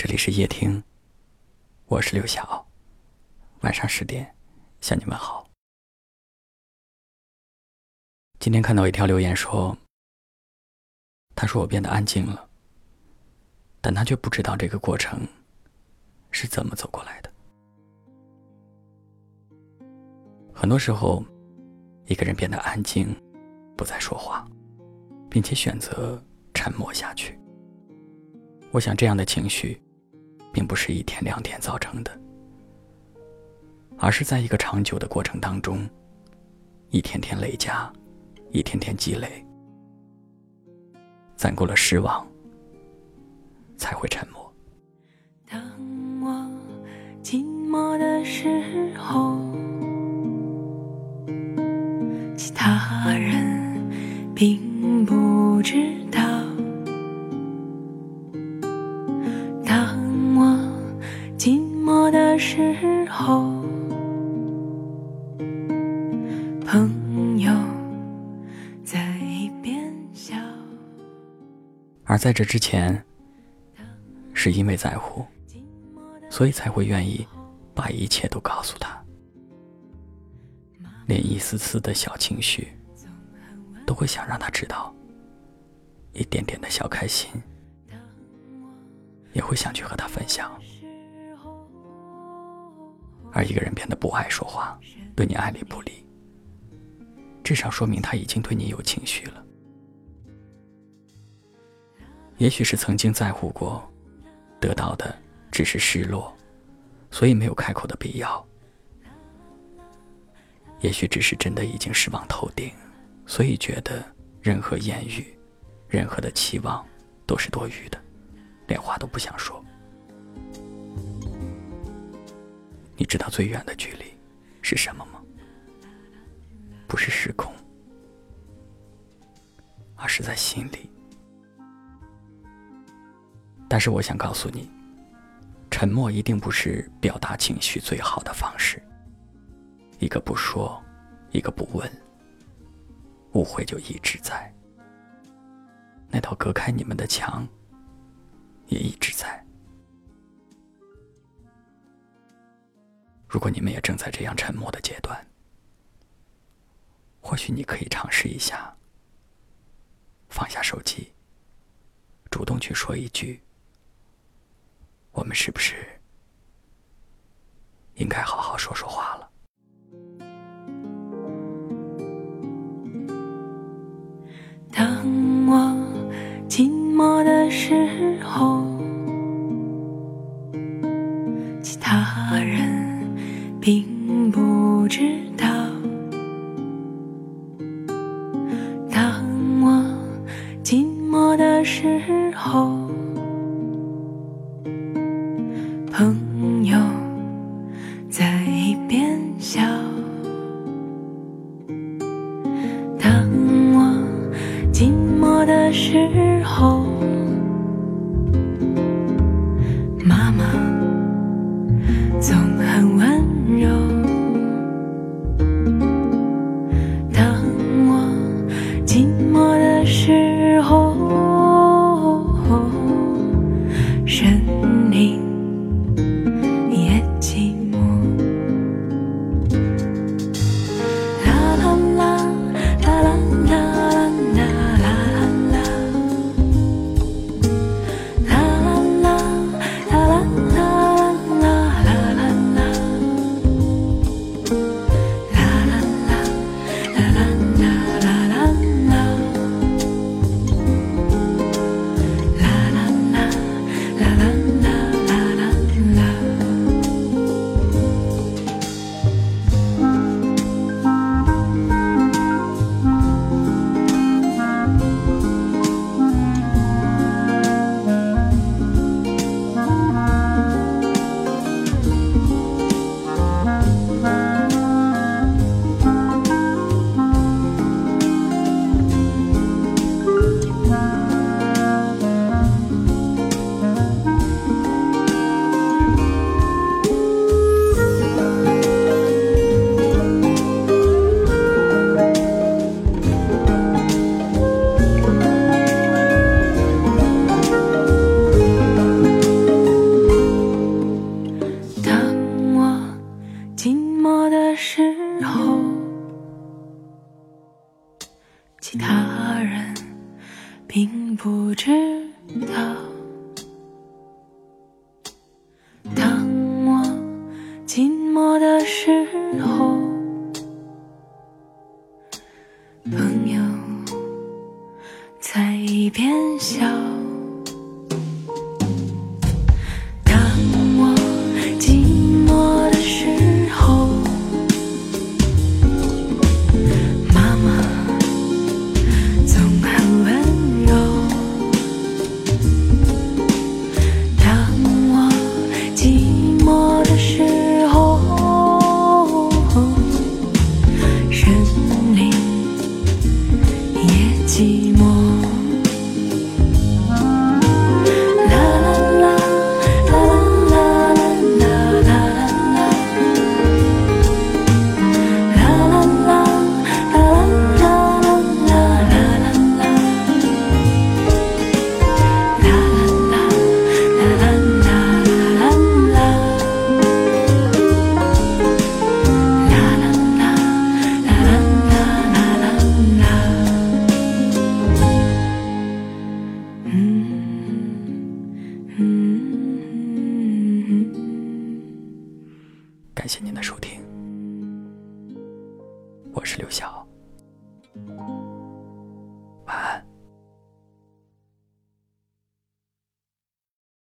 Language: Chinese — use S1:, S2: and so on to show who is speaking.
S1: 这里是夜听，我是刘晓。晚上十点向你问好。今天看到一条留言说，他说我变得安静了，但他却不知道这个过程是怎么走过来的。很多时候，一个人变得安静，不再说话，并且选择沉默下去。我想，这样的情绪，并不是一天两天造成的，而是在一个长久的过程当中，一天天累加，一天天积累，攒够了失望，才会沉默。
S2: 当我寂寞的时候，他时候，朋友在一边笑。
S1: 而在这之前，是因为在乎，所以才会愿意把一切都告诉他，连一丝丝的小情绪都会想让他知道，一点点的小开心也会想去和他分享。而一个人变得不爱说话，对你爱理不理，至少说明他已经对你有情绪了。也许是曾经在乎过，得到的只是失落，所以没有开口的必要；也许只是真的已经失望透顶，所以觉得任何言语、任何的期望都是多余的，连话都不想说。你知道最远的距离是什么吗？不是时空，而是在心里。但是我想告诉你，沉默一定不是表达情绪最好的方式。一个不说，一个不问，误会就一直在。那道隔开你们的墙也一直在。如果你们也正在这样沉默的阶段，或许你可以尝试一下，放下手机，主动去说一句：“我们是不是应该好好说说话了？”
S2: 当我寂寞的时候，的时候，朋友在一边笑。当我寂寞的时候，的时候其他人并不知道当我寂寞的时候寂寞。
S1: 感谢您的收听。我是刘晓。